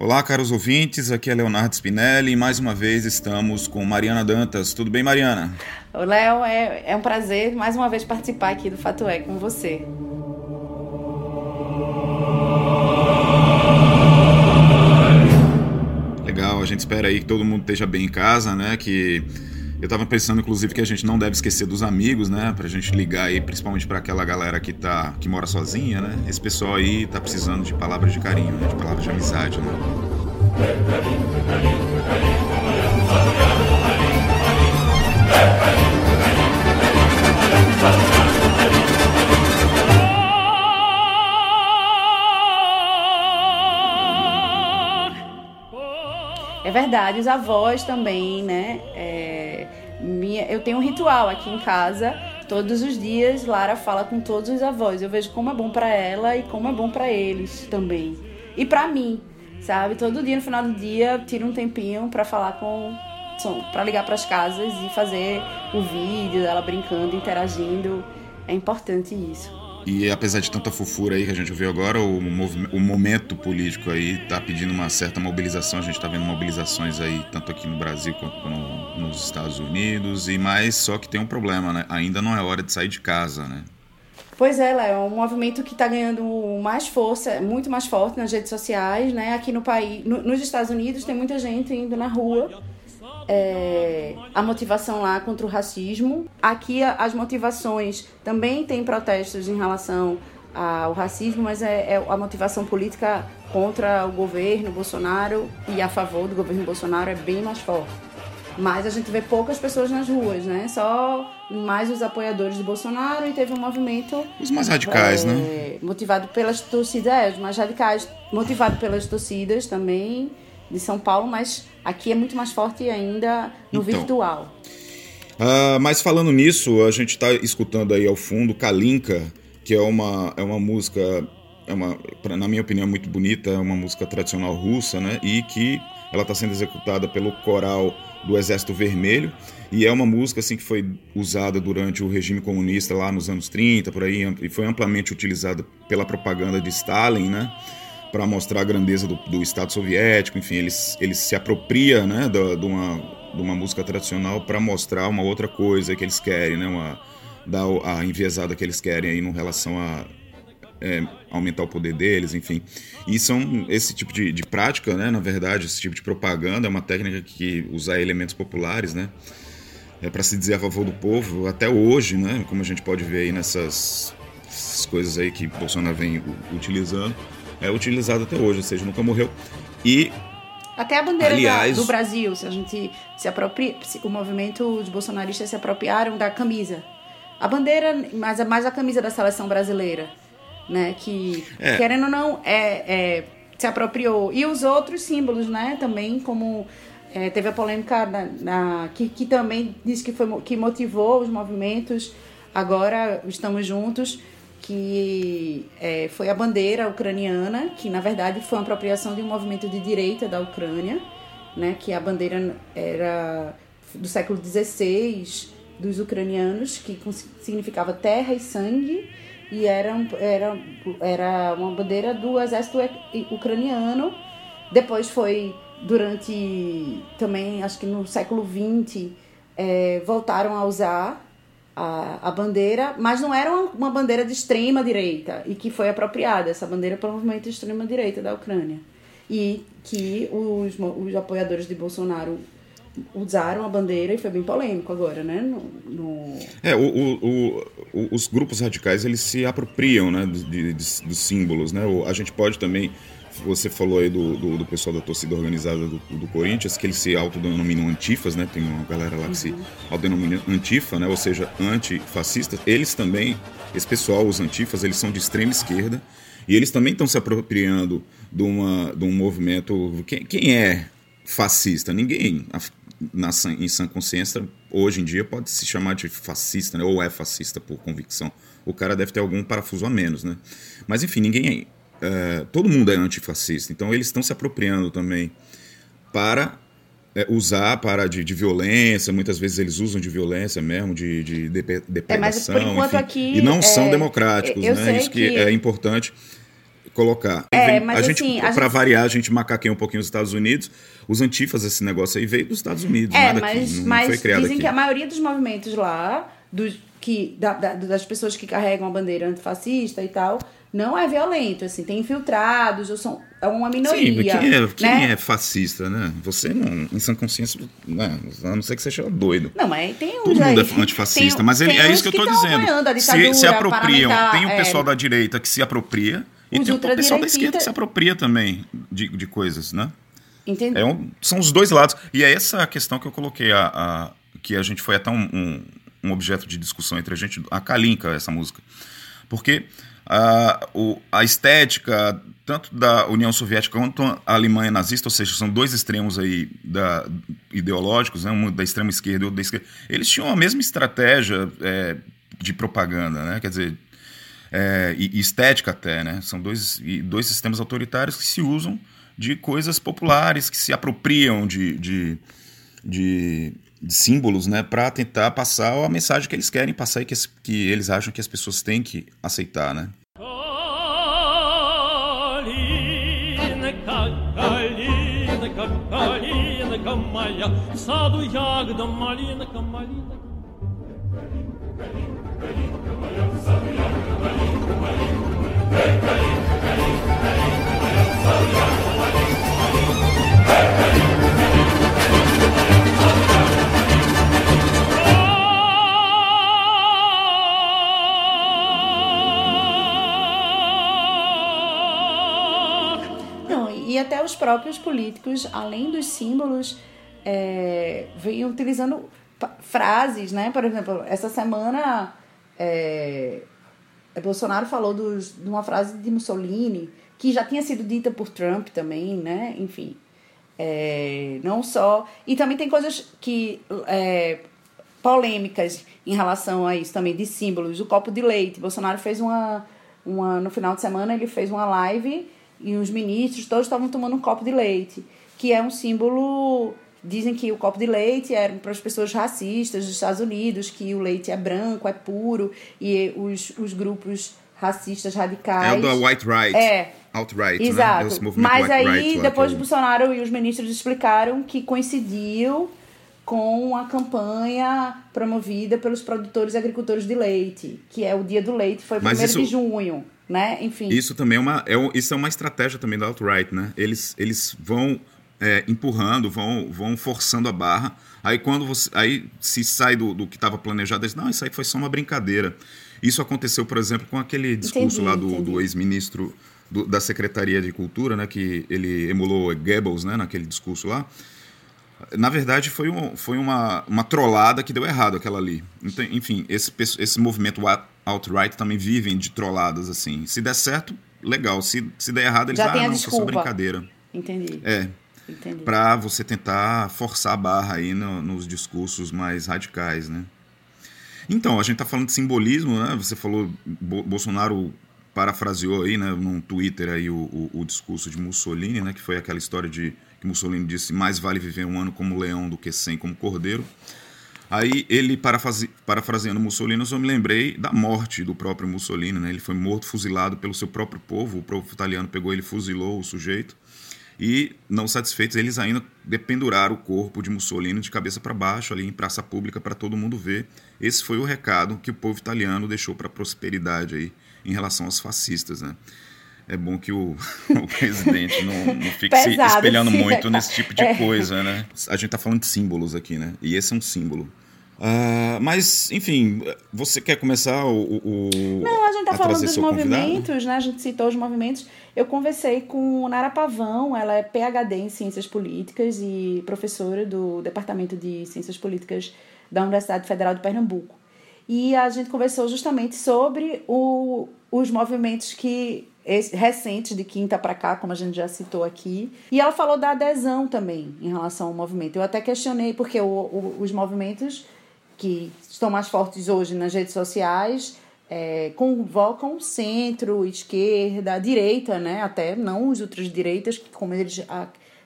Olá, caros ouvintes, aqui é Leonardo Spinelli e mais uma vez estamos com Mariana Dantas. Tudo bem, Mariana? Léo, é, é um prazer mais uma vez participar aqui do Fato É com você. Legal, a gente espera aí que todo mundo esteja bem em casa, né? Que eu tava pensando, inclusive, que a gente não deve esquecer dos amigos, né? Pra gente ligar aí, principalmente para aquela galera que, tá, que mora sozinha, né? Esse pessoal aí tá precisando de palavras de carinho, né? De palavras de amizade, né? É verdade, os avós também, né? É, minha, eu tenho um ritual aqui em casa. Todos os dias, Lara fala com todos os avós. Eu vejo como é bom para ela e como é bom para eles também. E para mim, sabe? Todo dia, no final do dia, tiro um tempinho para falar com. para ligar para as casas e fazer o vídeo dela brincando, interagindo. É importante isso. E apesar de tanta fofura aí que a gente viu agora, o, o momento político aí está pedindo uma certa mobilização. A gente está vendo mobilizações aí, tanto aqui no Brasil quanto no, nos Estados Unidos. E mais, só que tem um problema, né? Ainda não é hora de sair de casa, né? Pois é, Léo, é um movimento que está ganhando mais força, muito mais forte nas redes sociais, né? Aqui no país, no, nos Estados Unidos tem muita gente indo na rua é, a motivação lá contra o racismo. Aqui as motivações também tem protestos em relação ao racismo, mas é, é, a motivação política contra o governo Bolsonaro e a favor do governo Bolsonaro é bem mais forte. Mas a gente vê poucas pessoas nas ruas, né? Só mais os apoiadores de Bolsonaro e teve um movimento. Os mais radicais, é, né? Motivado pelas torcidas, é, os mais radicais, motivado pelas torcidas também de São Paulo, mas aqui é muito mais forte ainda no então, virtual. Uh, mas falando nisso, a gente está escutando aí ao fundo Kalinka, que é uma, é uma música, é uma, na minha opinião, muito bonita, é uma música tradicional russa, né? E que ela está sendo executada pelo coral do Exército Vermelho e é uma música assim que foi usada durante o regime comunista lá nos anos 30 por aí e foi amplamente utilizada pela propaganda de Stalin, né? Para mostrar a grandeza do, do, Estado soviético, enfim, eles, eles se apropriam né, de, uma, uma música tradicional para mostrar uma outra coisa que eles querem, né, uma, dar a enviesada que eles querem aí em relação a é, aumentar o poder deles, enfim. E são esse tipo de, de prática, né, na verdade, esse tipo de propaganda é uma técnica que usar elementos populares, né, é para se dizer a favor do povo, até hoje, né, como a gente pode ver aí nessas coisas aí que Bolsonaro vem utilizando é utilizado até hoje, ou seja, nunca morreu. E até a bandeira aliás, da, do Brasil, se a gente se apropria, o movimento os bolsonaristas se apropriaram da camisa. A bandeira, mas mais a camisa da seleção brasileira, né, que é. querendo ou não é, é, se apropriou e os outros símbolos, né, também como é, teve a polêmica na, na, que, que também disse que foi que motivou os movimentos. Agora estamos juntos que é, foi a bandeira ucraniana, que na verdade foi uma apropriação de um movimento de direita da Ucrânia, né, que a bandeira era do século XVI dos ucranianos, que significava terra e sangue, e era, era, era uma bandeira do exército ucraniano. Depois foi durante também, acho que no século XX, é, voltaram a usar a, a bandeira, mas não era uma, uma bandeira de extrema direita e que foi apropriada. Essa bandeira para o movimento extrema direita da Ucrânia. E que os, os apoiadores de Bolsonaro usaram a bandeira e foi bem polêmico agora, né? No, no... É, o, o, o, os grupos radicais eles se apropriam né, de, de, dos símbolos, né? A gente pode também você falou aí do, do, do, pessoal da torcida organizada do, do, Corinthians, que eles se autodenominam antifas, né? Tem uma galera lá que uhum. se autodenomina antifa, né? Ou seja, antifascistas. Eles também, esse pessoal, os antifas, eles são de extrema esquerda e eles também estão se apropriando de, uma, de um movimento. Quem, quem é fascista? Ninguém, na, em sã consciência, hoje em dia, pode se chamar de fascista, né? Ou é fascista por convicção. O cara deve ter algum parafuso a menos, né? Mas enfim, ninguém é, todo mundo é antifascista, então eles estão se apropriando também para é, usar para de, de, violência, muitas vezes eles usam de violência mesmo, de, de depredação, é, mas por enquanto enfim, aqui, e não são é, democráticos, né? Isso que, que, é importante. colocar. É, mas a gente, assim, pra gente... variar, a gente macaqueia um pouquinho os Estados Unidos. Os antifas, esse negócio aí veio dos Estados Unidos. É, mas, aqui, mas foi criado dizem aqui. que a maioria dos movimentos lá, dos, que, da, da, das pessoas que carregam a bandeira antifascista e tal, não é violento, assim, tem infiltrados, ou são, é uma minoria. Sim, quem, é, quem né? é fascista, né? Você não, em sã consciência, né? a não ser que você seja doido. Não, mas tem uns Todo mundo é antifascista, tem, mas ele, é isso que eu tô que dizendo. Se, se apropriam, tem o pessoal é, da direita que se apropria e tem o pessoal da esquerda que se apropria também de, de coisas, né? Entendi. É um, são os dois lados. E é essa a questão que eu coloquei, a, a que a gente foi até um, um, um objeto de discussão entre a gente, a Kalinka, essa música. Porque a, o, a estética, tanto da União Soviética quanto a Alemanha nazista, ou seja, são dois extremos aí da, ideológicos, né, um da extrema esquerda e outro da esquerda, eles tinham a mesma estratégia é, de propaganda, né? Quer dizer, é, e, estética até, né? São dois, dois sistemas autoritários que se usam de coisas populares, que se apropriam de, de, de de símbolos, né, para tentar passar a mensagem que eles querem passar e que, que eles acham que as pessoas têm que aceitar, né? Próprios políticos, além dos símbolos, é, vêm utilizando frases, né? Por exemplo, essa semana é, Bolsonaro falou dos, de uma frase de Mussolini que já tinha sido dita por Trump também, né? Enfim, é, não só e também tem coisas que é, polêmicas em relação a isso também de símbolos. O copo de leite, Bolsonaro fez uma, uma no final de semana ele fez uma live e os ministros todos estavam tomando um copo de leite, que é um símbolo. Dizem que o copo de leite era para as pessoas racistas dos Estados Unidos, que o leite é branco, é puro, e os, os grupos racistas radicais. É o da white right. É. Alt-right, Exato. Né? Mas aí, right, depois Bolsonaro e os ministros explicaram que coincidiu com a campanha promovida pelos produtores e agricultores de leite, que é o Dia do Leite, foi 1 isso... de junho né? Enfim. Isso também é uma, é, isso é uma estratégia também da alt-right, né? Eles, eles vão é, empurrando, vão, vão forçando a barra. Aí quando você, aí se sai do, do que estava planejado, eles não, isso aí foi só uma brincadeira. Isso aconteceu, por exemplo, com aquele discurso entendi, lá do, do ex-ministro da Secretaria de Cultura, né, que ele emulou Goebbels, né, naquele discurso lá. Na verdade, foi, um, foi uma, uma trollada que deu errado aquela ali. Então, enfim, esse, esse movimento alt-right também vivem de trolladas, assim. Se der certo, legal. Se, se der errado, eles Já ah, não, foi só brincadeira. Entendi. É. Entendi. Pra você tentar forçar a barra aí no, nos discursos mais radicais, né? Então, a gente tá falando de simbolismo, né? Você falou, Bo Bolsonaro parafraseou aí, né, num Twitter aí o, o, o, discurso de Mussolini, né, que foi aquela história de que Mussolini disse mais vale viver um ano como leão do que cem como cordeiro. Aí ele, parafrase, parafraseando Mussolini, eu só me lembrei da morte do próprio Mussolini. Né? Ele foi morto, fuzilado pelo seu próprio povo. O povo italiano pegou ele, fuzilou o sujeito. E, não satisfeitos, eles ainda dependuraram o corpo de Mussolini de cabeça para baixo, ali em praça pública, para todo mundo ver. Esse foi o recado que o povo italiano deixou para a prosperidade aí, em relação aos fascistas. Né? É bom que o, o presidente não, não fique Pesado, se espelhando sim, muito nesse tipo de é. coisa, né? A gente tá falando de símbolos aqui, né? E esse é um símbolo. Uh, mas, enfim, você quer começar o. o não, a gente tá a falando dos movimentos, convidado? né? A gente citou os movimentos. Eu conversei com Nara Pavão, ela é PhD em Ciências Políticas e professora do Departamento de Ciências Políticas da Universidade Federal de Pernambuco. E a gente conversou justamente sobre o, os movimentos que recentes de quinta para cá, como a gente já citou aqui. E ela falou da adesão também em relação ao movimento. Eu até questionei, porque o, o, os movimentos que estão mais fortes hoje nas redes sociais é, convocam centro, esquerda, direita, né? Até não os ultradireitas, como eles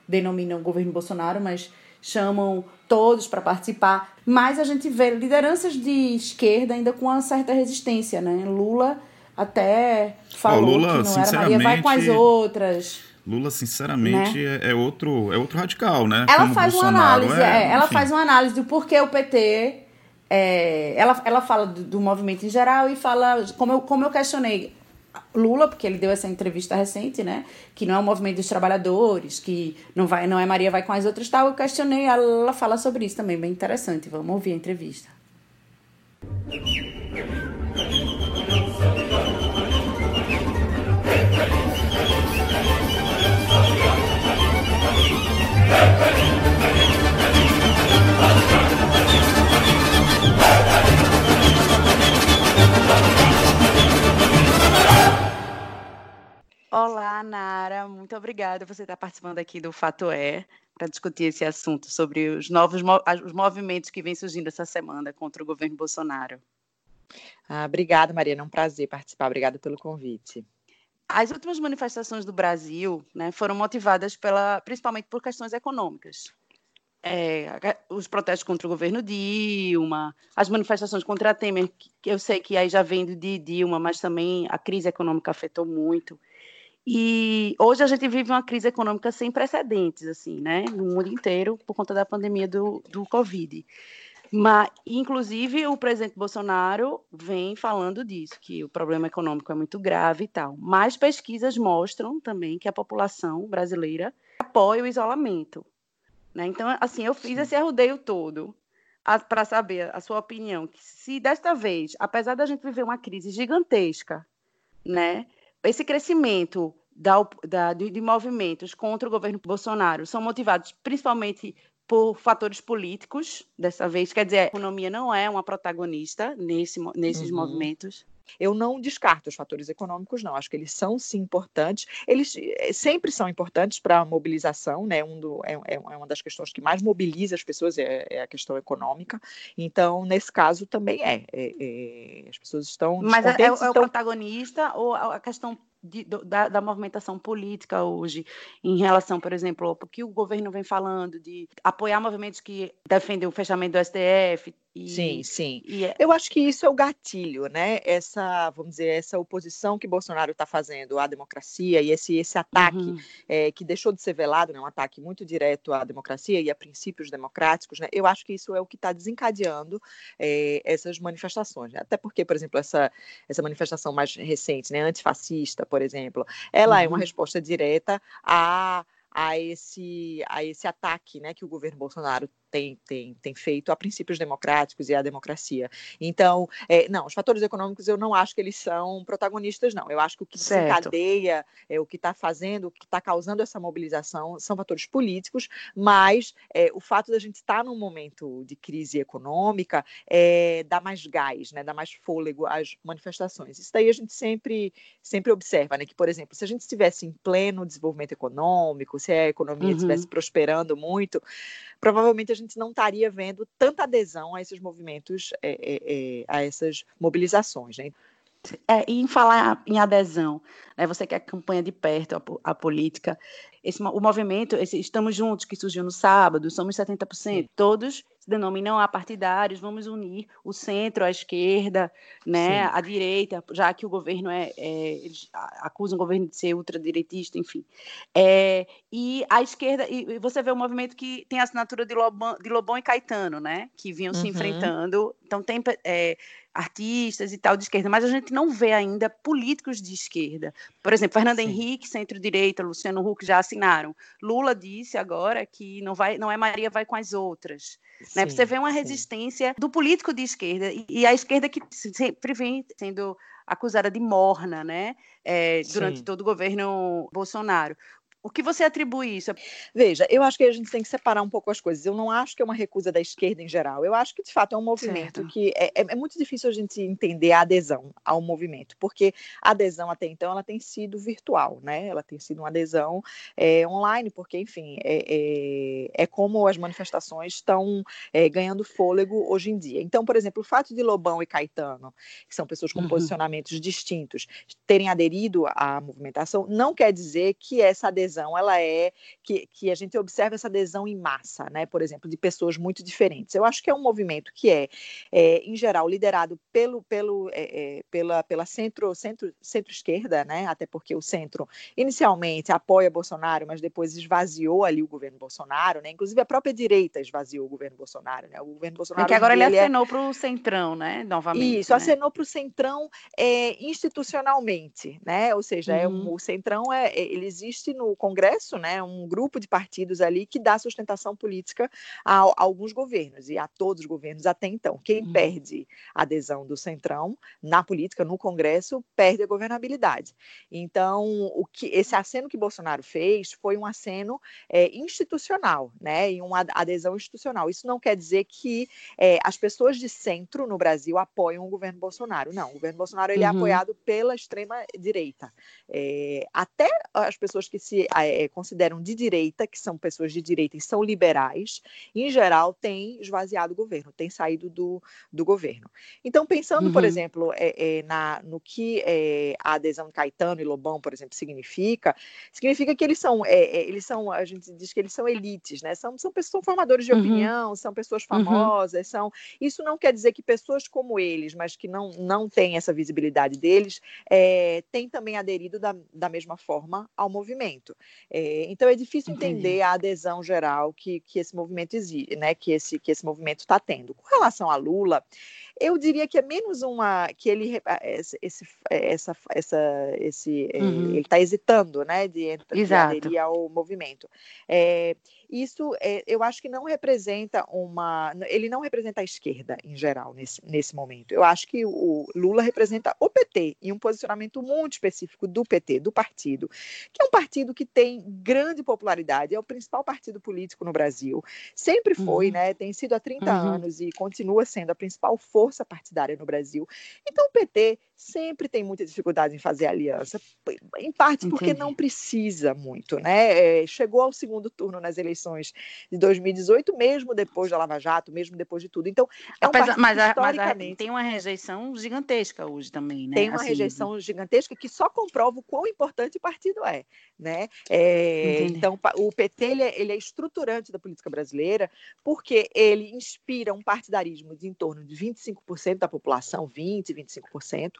denominam o governo Bolsonaro, mas chamam todos para participar. Mas a gente vê lideranças de esquerda ainda com uma certa resistência, né? Lula até falou Lula, que não era Maria vai com as outras. Lula, sinceramente, né? é, é, outro, é outro radical, né? Ela Como faz Bolsonaro, uma análise, é, é ela faz uma análise do porquê o PT. É, ela, ela fala do, do, movimento em geral e fala, como eu, como eu questionei Lula, porque ele deu essa entrevista recente, né? Que não é o movimento dos trabalhadores, que não vai, não é Maria vai com as outras tal. Eu questionei, ela fala sobre isso também, bem interessante. Vamos ouvir a entrevista. Olá, Nara, muito obrigada por você estar participando aqui do Fato É para discutir esse assunto sobre os novos os movimentos que vêm surgindo essa semana contra o governo Bolsonaro. Ah, obrigada, Mariana, é um prazer participar. Obrigada pelo convite. As últimas manifestações do Brasil né, foram motivadas pela, principalmente por questões econômicas. É, os protestos contra o governo Dilma, as manifestações contra a Temer, que eu sei que aí já vem de Dilma, mas também a crise econômica afetou muito. E hoje a gente vive uma crise econômica sem precedentes, assim, né, no mundo inteiro, por conta da pandemia do, do Covid. Mas, inclusive, o presidente Bolsonaro vem falando disso, que o problema econômico é muito grave e tal. Mas pesquisas mostram também que a população brasileira apoia o isolamento. Né? Então, assim, eu fiz esse arrudeio todo para saber a sua opinião. Que se desta vez, apesar da gente viver uma crise gigantesca, né, esse crescimento da, da, de, de, movimentos contra o governo Bolsonaro são motivados principalmente por fatores políticos, dessa vez. Quer dizer, a economia não é uma protagonista nesse, nesses uhum. movimentos. Eu não descarto os fatores econômicos, não. Acho que eles são sim importantes. Eles eh, sempre são importantes para a mobilização, né? Um do, é, é, uma das questões que mais mobiliza as pessoas é, é, a questão econômica. Então, nesse caso, também é. é, é as pessoas estão. Mas é, é, o protagonista ou a questão de, da, da, movimentação política hoje em relação, por exemplo, ao que o governo vem falando de apoiar movimentos que defendem o fechamento do STF, e, sim, sim. E é... Eu acho que isso é o gatilho, né? Essa, vamos dizer, essa oposição que Bolsonaro está fazendo à democracia e esse, esse ataque uhum. é, que deixou de ser velado, né? um ataque muito direto à democracia e a princípios democráticos, né? Eu acho que isso é o que está desencadeando é, essas manifestações. Né? Até porque, por exemplo, essa, essa manifestação mais recente, né? Antifascista, por exemplo, ela uhum. é uma uhum. resposta direta a a esse, a esse ataque né, que o governo Bolsonaro tem, tem, tem feito a princípios democráticos e à democracia. Então, é, não, os fatores econômicos eu não acho que eles são protagonistas, não. Eu acho que o que desencadeia, é, o que está fazendo, o que está causando essa mobilização são fatores políticos, mas é, o fato da gente estar num momento de crise econômica é, dá mais gás, né, dá mais fôlego às manifestações. Isso daí a gente sempre, sempre observa, né, que, por exemplo, se a gente estivesse em pleno desenvolvimento econômico, se a economia uhum. estivesse prosperando muito, provavelmente a gente não estaria vendo tanta adesão a esses movimentos, é, é, é, a essas mobilizações. Né? É, e em falar em adesão, né, você que acompanha de perto a, a política, esse, o movimento, esse Estamos Juntos, que surgiu no sábado, somos 70%, Sim. todos se denominam apartidários, vamos unir o centro, a esquerda, né, a direita, já que o governo é, é eles acusam o governo de ser ultradireitista, enfim. É, e a esquerda, e você vê o um movimento que tem a assinatura de Lobão, de Lobão e Caetano, né, que vinham uhum. se enfrentando, então tem é, artistas e tal de esquerda, mas a gente não vê ainda políticos de esquerda. Por exemplo, Fernando Sim. Henrique, centro-direita, Luciano Huck já assinaram. Lula disse agora que não vai, não é Maria vai com as outras. Né? Você vê uma resistência sim. do político de esquerda e, e a esquerda que sempre vem sendo acusada de morna, né? É, durante Sim. todo o governo Bolsonaro. O que você atribui isso? Veja, eu acho que a gente tem que separar um pouco as coisas. Eu não acho que é uma recusa da esquerda em geral. Eu acho que, de fato, é um movimento certo. que é, é, é, muito difícil a gente entender a adesão ao movimento, porque a adesão até então ela tem sido virtual, né? Ela tem sido uma adesão é, online, porque, enfim, é, é, é como as manifestações estão é, ganhando fôlego hoje em dia. Então, por exemplo, o fato de Lobão e Caetano, que são pessoas com uhum. posicionamentos distintos, terem aderido à movimentação, não quer dizer que essa adesão adesão ela é que, que a gente observa essa adesão em massa, né? Por exemplo, de pessoas muito diferentes. Eu acho que é um movimento que é, é em geral, liderado pelo, pelo, é, é, pela, pela centro, centro, centro-esquerda, né? Até porque o centro inicialmente apoia Bolsonaro, mas depois esvaziou ali o governo Bolsonaro, né? Inclusive a própria direita esvaziou o governo Bolsonaro, né? O governo Bolsonaro. É que agora ele acenou para o centrão, né? Novamente. Isso, né? acenou para o centrão é, institucionalmente, né? Ou seja, é uhum. é, o centrão é, ele existe no Congresso, né? Um grupo de partidos ali que dá sustentação política a, a alguns governos e a todos os governos até então. Quem uhum. perde a adesão do centrão na política, no Congresso, perde a governabilidade. Então, o que esse aceno que Bolsonaro fez foi um aceno é, institucional, né? E uma adesão institucional. Isso não quer dizer que é, as pessoas de centro no Brasil apoiam o governo Bolsonaro. Não, o governo Bolsonaro ele é uhum. é apoiado pela extrema direita. É, até as pessoas que se é, consideram de direita, que são pessoas de direita e são liberais, em geral, têm esvaziado o governo, têm saído do, do governo. Então, pensando, uhum. por exemplo, é, é, na, no que é, a adesão de Caetano e Lobão, por exemplo, significa, significa que eles são, eles são, a gente diz que eles são elites, né? São, são pessoas, são formadores de uhum. opinião, são pessoas uhum. famosas, são. Isso não quer dizer que pessoas como eles, mas que não, não têm essa visibilidade deles, é, têm também aderido da, da mesma forma ao movimento. É, então é difícil entender a adesão geral que, que esse movimento exige, né? Que esse, que esse movimento está tendo. Com relação a Lula, eu diria que é menos uma que ele esse, essa, essa, esse uhum. ele está hesitando, né, de, de aderir ao movimento. É, isso é, eu acho que não representa uma. Ele não representa a esquerda em geral nesse, nesse momento. Eu acho que o Lula representa o PT e um posicionamento muito específico do PT, do partido, que é um partido que tem grande popularidade, é o principal partido político no Brasil. Sempre foi, uhum. né? Tem sido há 30 uhum. anos e continua sendo a principal força partidária no Brasil. Então o PT sempre tem muita dificuldade em fazer aliança, em parte porque Entendi. não precisa muito, né? É, chegou ao segundo turno nas eleições de 2018, mesmo depois da Lava Jato, mesmo depois de tudo. Então, é um Apesar, mas, a, mas a, tem uma rejeição gigantesca hoje também, né? Tem uma assim, rejeição gigantesca que só comprova o quão importante o partido é, né? É, então, o PT ele é, ele é estruturante da política brasileira porque ele inspira um partidarismo de em torno de 25% da população, 20, 25%,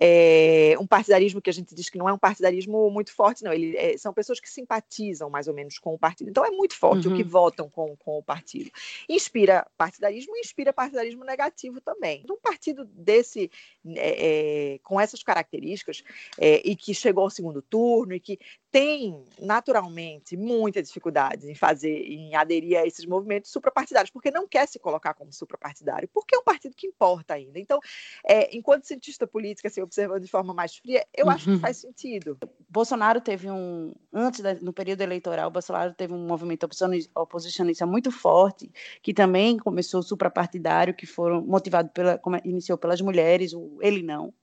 é, um partidarismo que a gente diz que não é um partidarismo muito forte, não. Ele, é, são pessoas que simpatizam mais ou menos com o partido. Então é muito forte uhum. o que uhum. votam com, com o partido. Inspira partidarismo e inspira partidarismo negativo também. Um partido desse, é, com essas características, e que chegou ao segundo turno e que tem naturalmente muita dificuldade em fazer, em aderir a esses movimentos suprapartidários, porque não quer se colocar como suprapartidário, porque é um partido que importa ainda. Então, é, enquanto cientista política, assim, observando de forma mais fria, eu uhum. acho que uhum. faz sentido. Bolsonaro teve um, antes da, no período eleitoral, Bolsonaro teve um movimento oposicionista muito forte, que também começou suprapartidário, que foram motivado pela, como iniciou pelas mulheres, o ele não,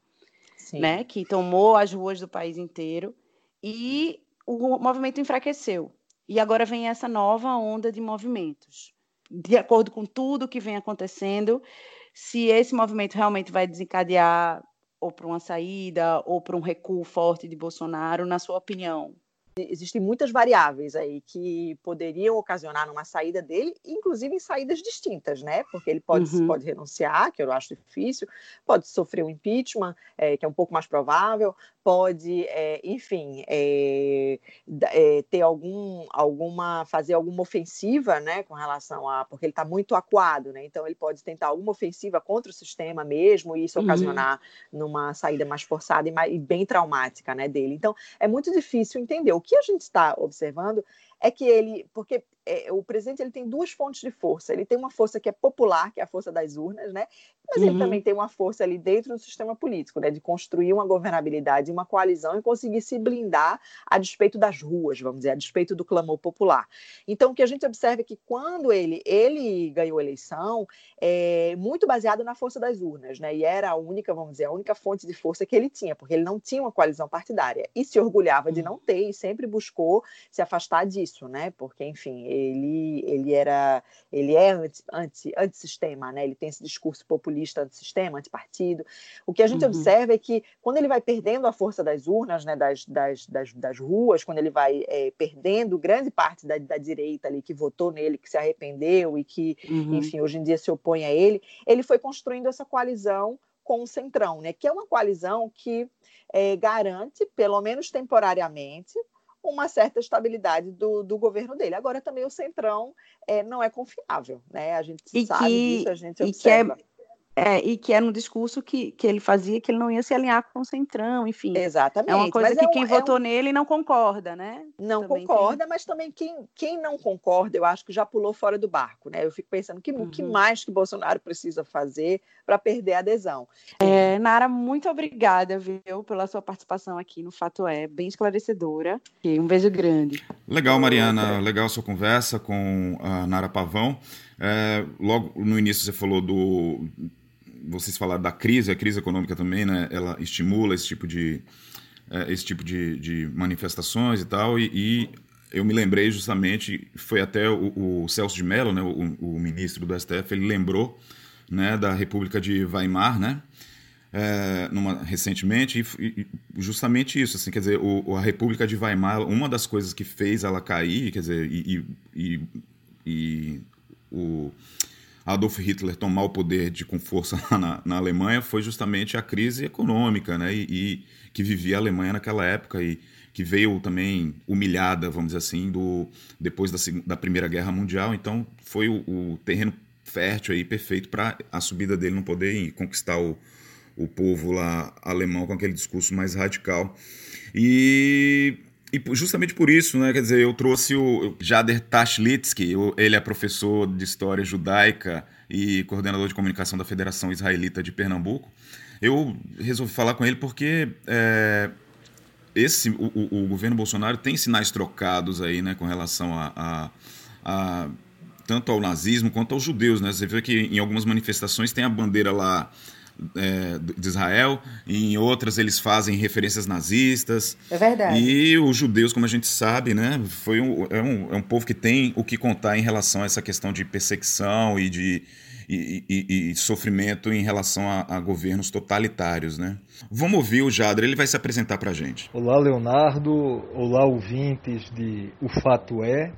Sim. né, que tomou as ruas do país inteiro e o movimento enfraqueceu. E agora vem essa nova onda de movimentos. De acordo com tudo que vem acontecendo, se esse movimento realmente vai desencadear ou para uma saída ou para um recuo forte de Bolsonaro, na sua opinião? Existem muitas variáveis aí que poderiam ocasionar numa saída dele, inclusive em saídas distintas, né? Porque ele pode, uhum. pode renunciar, que eu acho difícil, pode sofrer um impeachment, é, que é um pouco mais provável, pode, é, enfim, é, é, ter algum, alguma, fazer alguma ofensiva, né, com relação a, porque ele está muito acuado, né, então ele pode tentar alguma ofensiva contra o sistema mesmo e isso uhum. ocasionar numa saída mais forçada e, mais, e bem traumática, né, dele. Então é muito difícil entender. O que a gente está observando é que ele, porque é, o presidente ele tem duas fontes de força. Ele tem uma força que é popular, que é a força das urnas, né? Mas uhum. ele também tem uma força ali dentro do sistema político, né? De construir uma governabilidade, uma coalizão e conseguir se blindar a despeito das ruas, vamos dizer, a despeito do clamor popular. Então, o que a gente observa é que quando ele, ele ganhou a eleição, é muito baseado na força das urnas, né? E era a única, vamos dizer, a única fonte de força que ele tinha, porque ele não tinha uma coalizão partidária e se orgulhava de uhum. não ter e sempre buscou se afastar disso isso, né? Porque, enfim, ele, ele era ele é anti, anti, antissistema, né? Ele tem esse discurso populista antissistema, antipartido. O que a gente uhum. observa é que quando ele vai perdendo a força das urnas, né? Das, das, das, das ruas, quando ele vai é, perdendo grande parte da, da direita ali que votou nele, que se arrependeu e que, uhum. enfim, hoje em dia se opõe a ele, ele foi construindo essa coalizão com o Centrão, né? Que é uma coalizão que é, garante, pelo menos temporariamente, uma certa estabilidade do, do governo dele. Agora também o Centrão é, não é confiável, né? A gente e sabe que, disso, a gente observa. E que é é, e que era um discurso que, que ele fazia que ele não ia se alinhar com o Centrão, enfim. Exatamente. É uma coisa mas que é um, quem é votou um... nele não concorda, né? Não também concorda, tem... mas também quem, quem não concorda, eu acho que já pulou fora do barco, né? Eu fico pensando que o uhum. que mais que Bolsonaro precisa fazer para perder a adesão. É, Nara, muito obrigada, viu, pela sua participação aqui no Fato É, bem esclarecedora. E um beijo grande. Legal, Mariana, legal a sua conversa com a Nara Pavão. É, logo no início você falou do vocês falaram da crise, a crise econômica também, né? Ela estimula esse tipo de, é, esse tipo de, de, manifestações e tal. E, e, eu me lembrei justamente, foi até o, o Celso de Mello, né? O, o, ministro do STF, ele lembrou né, da República de Weimar, né? É, numa, recentemente, e, e, justamente isso, assim, quer dizer, o, a República de Weimar, uma das coisas que fez ela cair, quer dizer, e, e, e o Adolf Hitler tomar o poder de, com força na, na Alemanha foi justamente a crise econômica, né? E, que vivia a Alemanha naquela época e que veio também humilhada, vamos dizer assim, do, depois da, da Primeira Guerra Mundial. Então foi o, o terreno fértil aí, perfeito para a subida dele no poder e conquistar o, o povo lá alemão com aquele discurso mais radical. E e justamente por isso, né, quer dizer, eu trouxe o Jader Tashlitsky, ele é professor de História Judaica e coordenador de comunicação da Federação Israelita de Pernambuco. Eu resolvi falar com ele porque é, esse, o, o, governo Bolsonaro tem sinais trocados aí, né, com relação a, a, a tanto ao nazismo quanto aos judeus, né? Você vê que em algumas manifestações tem a bandeira lá é, de Israel, e em outras eles fazem referências nazistas. É verdade. E os judeus, como a gente sabe, né, foi um, é, um, é um povo que tem o que contar em relação a essa questão de perseguição e de e, e, e sofrimento em relação a, a, governos totalitários. Né? Vamos ouvir o Jader, ele vai se apresentar para a gente. Olá, Leonardo. Olá, ouvintes de O Fato É.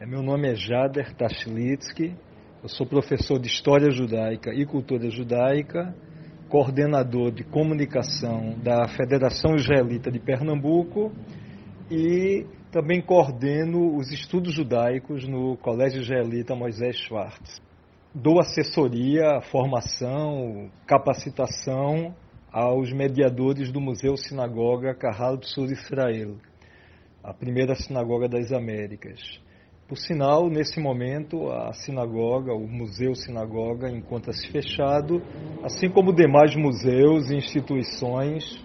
é meu nome é Jader Tashlitsky. Eu sou professor de História Judaica e Cultura Judaica coordenador de comunicação da Federação Israelita de Pernambuco e também coordeno os estudos judaicos no Colégio Israelita Moisés Schwartz. Dou assessoria, formação, capacitação aos mediadores do Museu Sinagoga Carral do Sul Israel, a primeira sinagoga das Américas. Por sinal, nesse momento, a sinagoga, o Museu Sinagoga, encontra-se fechado, assim como demais museus e instituições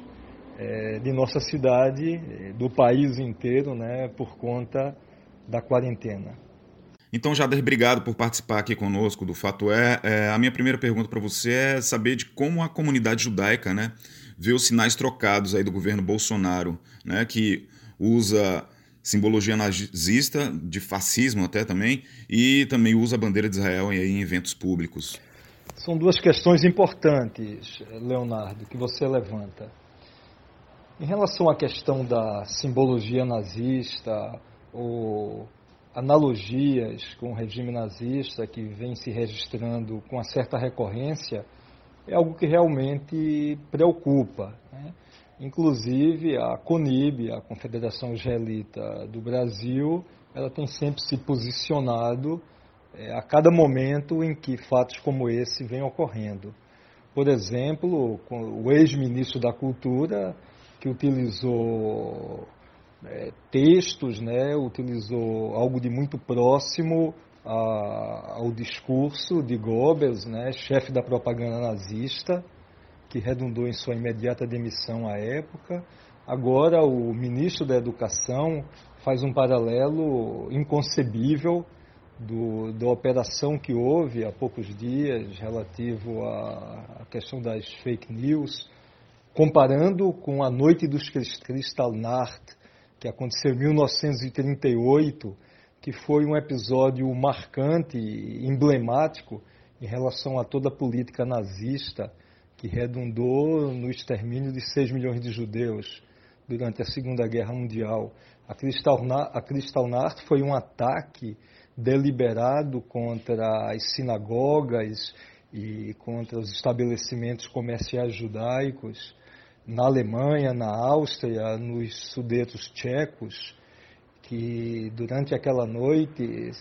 é, de nossa cidade, eh, do país inteiro, né, por conta da quarentena. Então, Jader, obrigado por participar aqui conosco do Fato é. é a minha primeira pergunta para você é saber de como a comunidade judaica né, vê os sinais trocados aí do governo Bolsonaro, né, que usa simbologia nazista, de fascismo até também, e também usa a bandeira de Israel em eventos públicos. São duas questões importantes, Leonardo, que você levanta. Em relação à questão da simbologia nazista ou analogias com o regime nazista que vem se registrando com uma certa recorrência, é algo que realmente preocupa. Né? Inclusive, a CONIB, a Confederação Israelita do Brasil, ela tem sempre se posicionado é, a cada momento em que fatos como esse vêm ocorrendo. Por exemplo, o ex-ministro da Cultura, que utilizou é, textos, né, utilizou algo de muito próximo a, ao discurso de Goebbels, né, chefe da propaganda nazista, que redundou em sua imediata demissão à época. Agora, o ministro da Educação faz um paralelo inconcebível do, da operação que houve há poucos dias relativo à, à questão das fake news, comparando com a Noite dos Kristallnacht, que aconteceu em 1938 que foi um episódio marcante, emblemático em relação a toda a política nazista que redundou no extermínio de 6 milhões de judeus durante a Segunda Guerra Mundial. A Kristallnacht foi um ataque deliberado contra as sinagogas e contra os estabelecimentos comerciais judaicos na Alemanha, na Áustria, nos sudetos tchecos, que durante aquela noite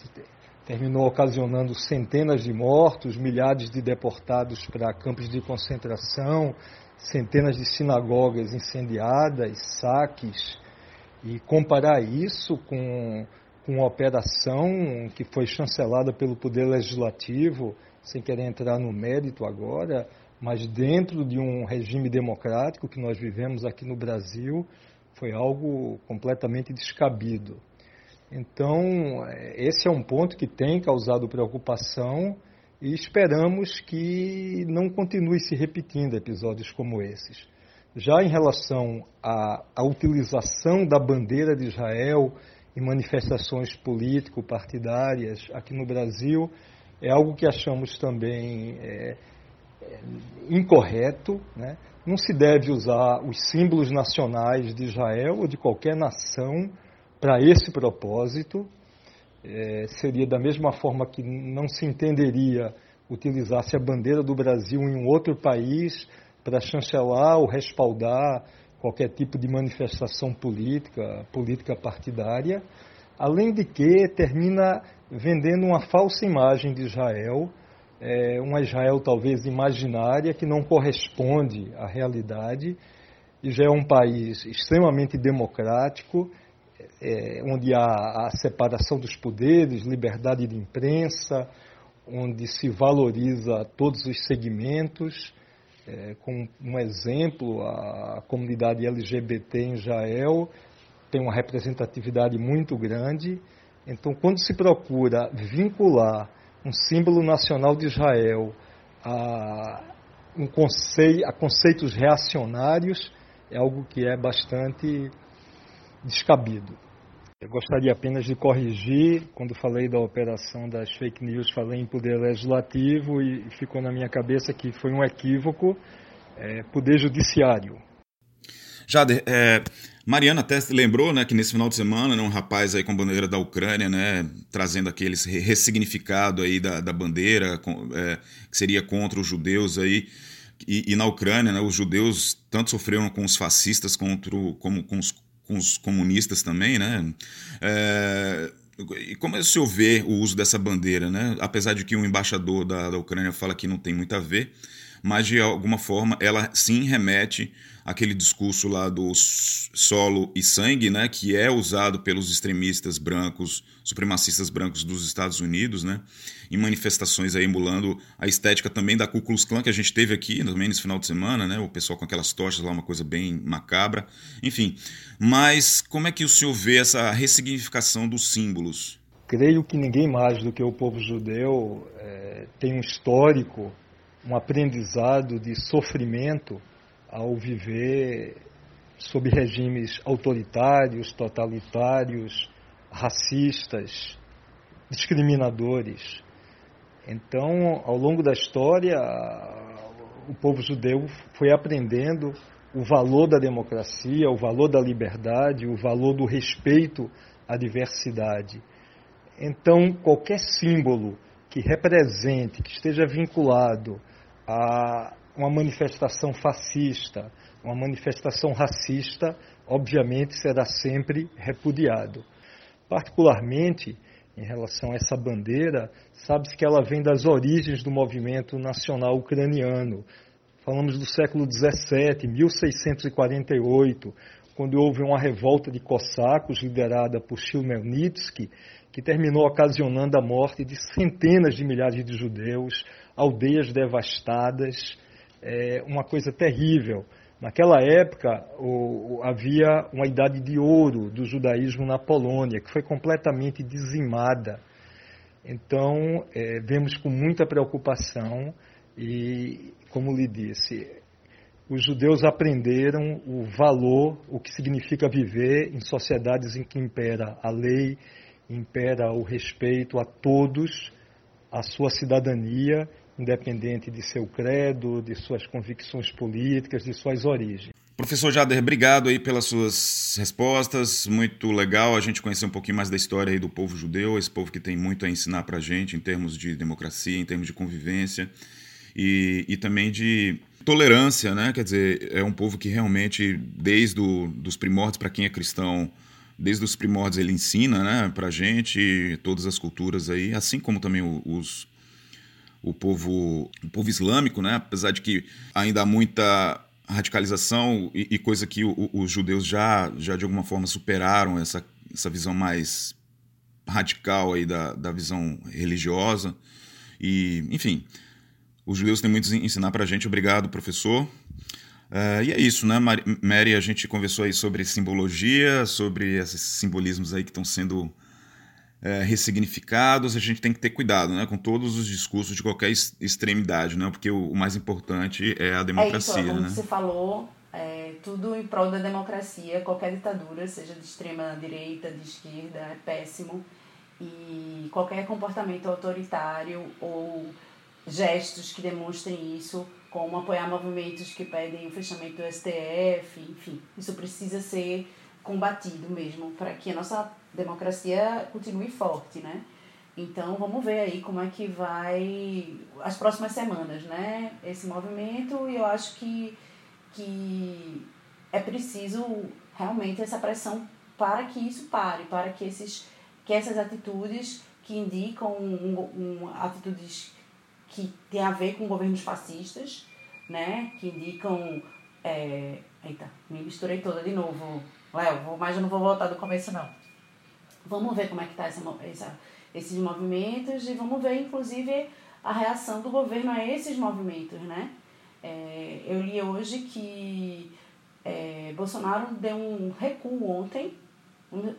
terminou ocasionando centenas de mortos, milhares de deportados para campos de concentração, centenas de sinagogas incendiadas, saques, e comparar isso com, com uma operação que foi chancelada pelo Poder Legislativo, sem querer entrar no mérito agora, mas dentro de um regime democrático que nós vivemos aqui no Brasil, foi algo completamente descabido. Então, esse é um ponto que tem causado preocupação e esperamos que não continue se repetindo episódios como esses. Já em relação à, à utilização da bandeira de Israel em manifestações político-partidárias aqui no Brasil, é algo que achamos também é, é, incorreto. Né? Não se deve usar os símbolos nacionais de Israel ou de qualquer nação para esse propósito. É, seria da mesma forma que não se entenderia utilizar-se a bandeira do Brasil em um outro país para chancelar ou respaldar qualquer tipo de manifestação política, política partidária, além de que termina vendendo uma falsa imagem de Israel, é, uma Israel talvez imaginária que não corresponde à realidade. Israel é um país extremamente democrático, é, onde há a separação dos poderes, liberdade de imprensa, onde se valoriza todos os segmentos. É, com um exemplo, a comunidade LGBT em Israel tem uma representatividade muito grande. Então, quando se procura vincular um símbolo nacional de Israel a, um conceito, a conceitos reacionários, é algo que é bastante descabido. Eu gostaria apenas de corrigir, quando falei da operação das fake news, falei em poder legislativo e ficou na minha cabeça que foi um equívoco, é, poder judiciário. Jader, é, Mariana até lembrou né, que nesse final de semana né, um rapaz aí com a bandeira da Ucrânia, né, trazendo aquele ressignificado aí da, da bandeira, com, é, que seria contra os judeus aí, e, e na Ucrânia, né, os judeus tanto sofreram com os fascistas como com os com os comunistas também, né? É, e como é o senhor vê o uso dessa bandeira, né? Apesar de que o embaixador da, da Ucrânia fala que não tem muito a ver, mas de alguma forma ela sim remete àquele discurso lá do solo e sangue, né, que é usado pelos extremistas brancos, supremacistas brancos dos Estados Unidos, né, em manifestações aí emulando a estética também da Ku Klux Klan que a gente teve aqui também nesse final de semana, né, o pessoal com aquelas tochas lá, uma coisa bem macabra, enfim. Mas como é que o senhor vê essa ressignificação dos símbolos? Creio que ninguém mais do que o povo judeu é, tem um histórico um aprendizado de sofrimento ao viver sob regimes autoritários, totalitários, racistas, discriminadores. Então, ao longo da história, o povo judeu foi aprendendo o valor da democracia, o valor da liberdade, o valor do respeito à diversidade. Então, qualquer símbolo que represente, que esteja vinculado a uma manifestação fascista, uma manifestação racista, obviamente será sempre repudiado. Particularmente em relação a essa bandeira, sabe-se que ela vem das origens do movimento nacional ucraniano. Falamos do século XVII, 1648, quando houve uma revolta de cossacos liderada por Chmelnytsky, que terminou ocasionando a morte de centenas de milhares de judeus, aldeias devastadas, é uma coisa terrível. Naquela época o, havia uma idade de ouro do judaísmo na Polônia, que foi completamente dizimada. Então, é, vemos com muita preocupação e, como lhe disse, os judeus aprenderam o valor, o que significa viver em sociedades em que impera a lei, impera o respeito a todos, a sua cidadania, independente de seu credo, de suas convicções políticas, de suas origens. Professor Jader, obrigado aí pelas suas respostas. Muito legal a gente conhecer um pouquinho mais da história aí do povo judeu, esse povo que tem muito a ensinar para a gente em termos de democracia, em termos de convivência e, e também de tolerância, né? Quer dizer, é um povo que realmente, desde os dos primórdios, para quem é cristão, desde os primórdios ele ensina, né, para a gente, todas as culturas aí, assim como também os, o povo, o povo islâmico, né? Apesar de que ainda há muita radicalização e, e coisa que o, os judeus já, já de alguma forma superaram essa, essa visão mais radical aí da, da visão religiosa. E, enfim, os judeus têm muito a ensinar para a gente. Obrigado, professor. Uh, e é isso, né, Mary? A gente conversou aí sobre simbologia, sobre esses simbolismos aí que estão sendo é, ressignificados, a gente tem que ter cuidado né, com todos os discursos de qualquer extremidade, né, porque o, o mais importante é a democracia. É isso, como né? você falou, é, tudo em prol da democracia, qualquer ditadura, seja de extrema direita, de esquerda, é péssimo. E qualquer comportamento autoritário ou gestos que demonstrem isso, como apoiar movimentos que pedem o fechamento do STF, enfim, isso precisa ser combatido mesmo para que a nossa democracia continue forte, né? Então vamos ver aí como é que vai as próximas semanas, né? Esse movimento e eu acho que, que é preciso realmente essa pressão para que isso pare, para que, esses, que essas atitudes que indicam um, um, atitudes que têm a ver com governos fascistas, né? Que indicam. É... Eita, me misturei toda de novo. Léo, mas eu não vou voltar do começo não. Vamos ver como é que está essa, essa, esses movimentos e vamos ver, inclusive, a reação do governo a esses movimentos, né? É, eu li hoje que é, Bolsonaro deu um recuo ontem,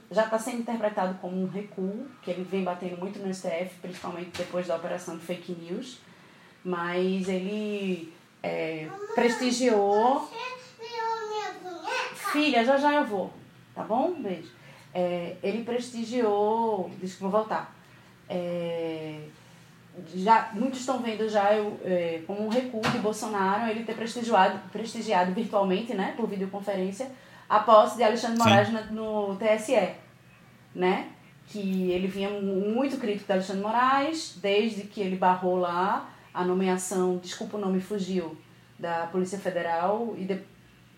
já está sendo interpretado como um recuo, que ele vem batendo muito no STF, principalmente depois da operação de fake news, mas ele é, prestigiou. Filha, já já eu vou, tá bom? Beijo. É, ele prestigiou, deixa que vou voltar, é, já, muitos estão vendo já eu, é, como um recuo de Bolsonaro ele ter prestigiado, prestigiado virtualmente, né, por videoconferência, a posse de Alexandre Moraes no, no TSE, né, que ele vinha muito crítico de Alexandre Moraes, desde que ele barrou lá a nomeação, desculpa o nome fugiu, da Polícia Federal e de,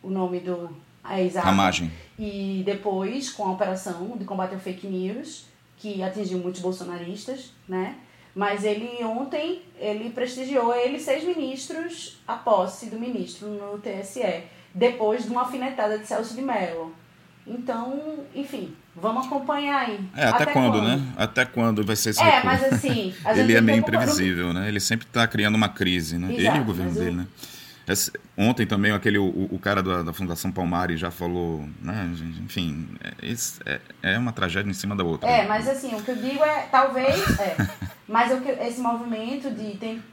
o nome do é, exato. Ramagem. E depois, com a operação de combate ao fake news, que atingiu muitos bolsonaristas, né? Mas ele ontem, ele prestigiou ele seis ministros a posse do ministro no TSE, depois de uma alfinetada de Celso de Mello. Então, enfim, vamos acompanhar aí. É, até, até quando, quando, né? Até quando vai ser esse É, mas assim... ele é meio imprevisível, né? Ele sempre está criando uma crise, né? Exato, ele e o governo dele, né? Esse, ontem também aquele o, o cara da, da, Fundação Palmares já falou, né? Enfim, é, é, é, uma tragédia em cima da outra. É, mas assim, o que eu digo é, talvez, é, mas que, esse movimento de, tem,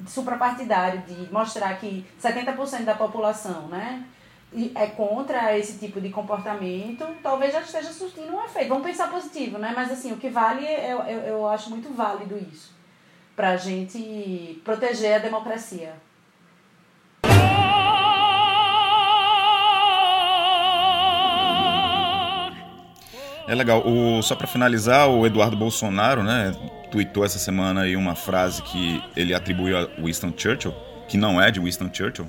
de suprapartidário, de mostrar que 70% da população, né? é contra esse tipo de comportamento, talvez já esteja surtindo um efeito. Vamos pensar positivo, né? Mas assim, o que vale, eu, eu, eu acho muito válido isso. Pra gente proteger a democracia. É legal. O, só para finalizar, o Eduardo Bolsonaro, né, tweetou essa semana aí uma frase que ele atribuiu a Winston Churchill, que não é de Winston Churchill.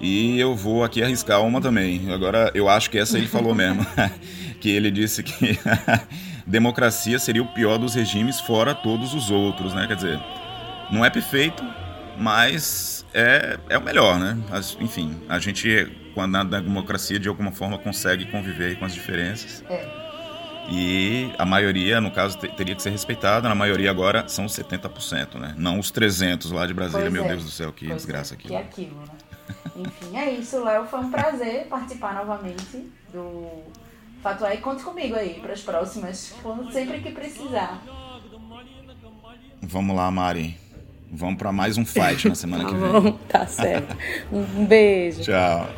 E eu vou aqui arriscar uma também. Agora, eu acho que essa ele falou mesmo. que ele disse que democracia seria o pior dos regimes fora todos os outros, né? Quer dizer, não é perfeito, mas é, é o melhor, né? Mas, enfim, a gente, quando na democracia, de alguma forma consegue conviver com as diferenças. É e a maioria, no caso, teria que ser respeitada. Na maioria agora são 70%, né? Não os 300 lá de Brasília, pois meu é. Deus do céu, que pois é, desgraça aqui. Que é né? aquilo, né? Enfim, é isso, Léo. Foi um prazer participar novamente do Fato, e conte comigo aí para as próximas, quando sempre que precisar. Vamos lá, Mari. Vamos para mais um fight na semana que vem. tá certo. Um beijo. Tchau.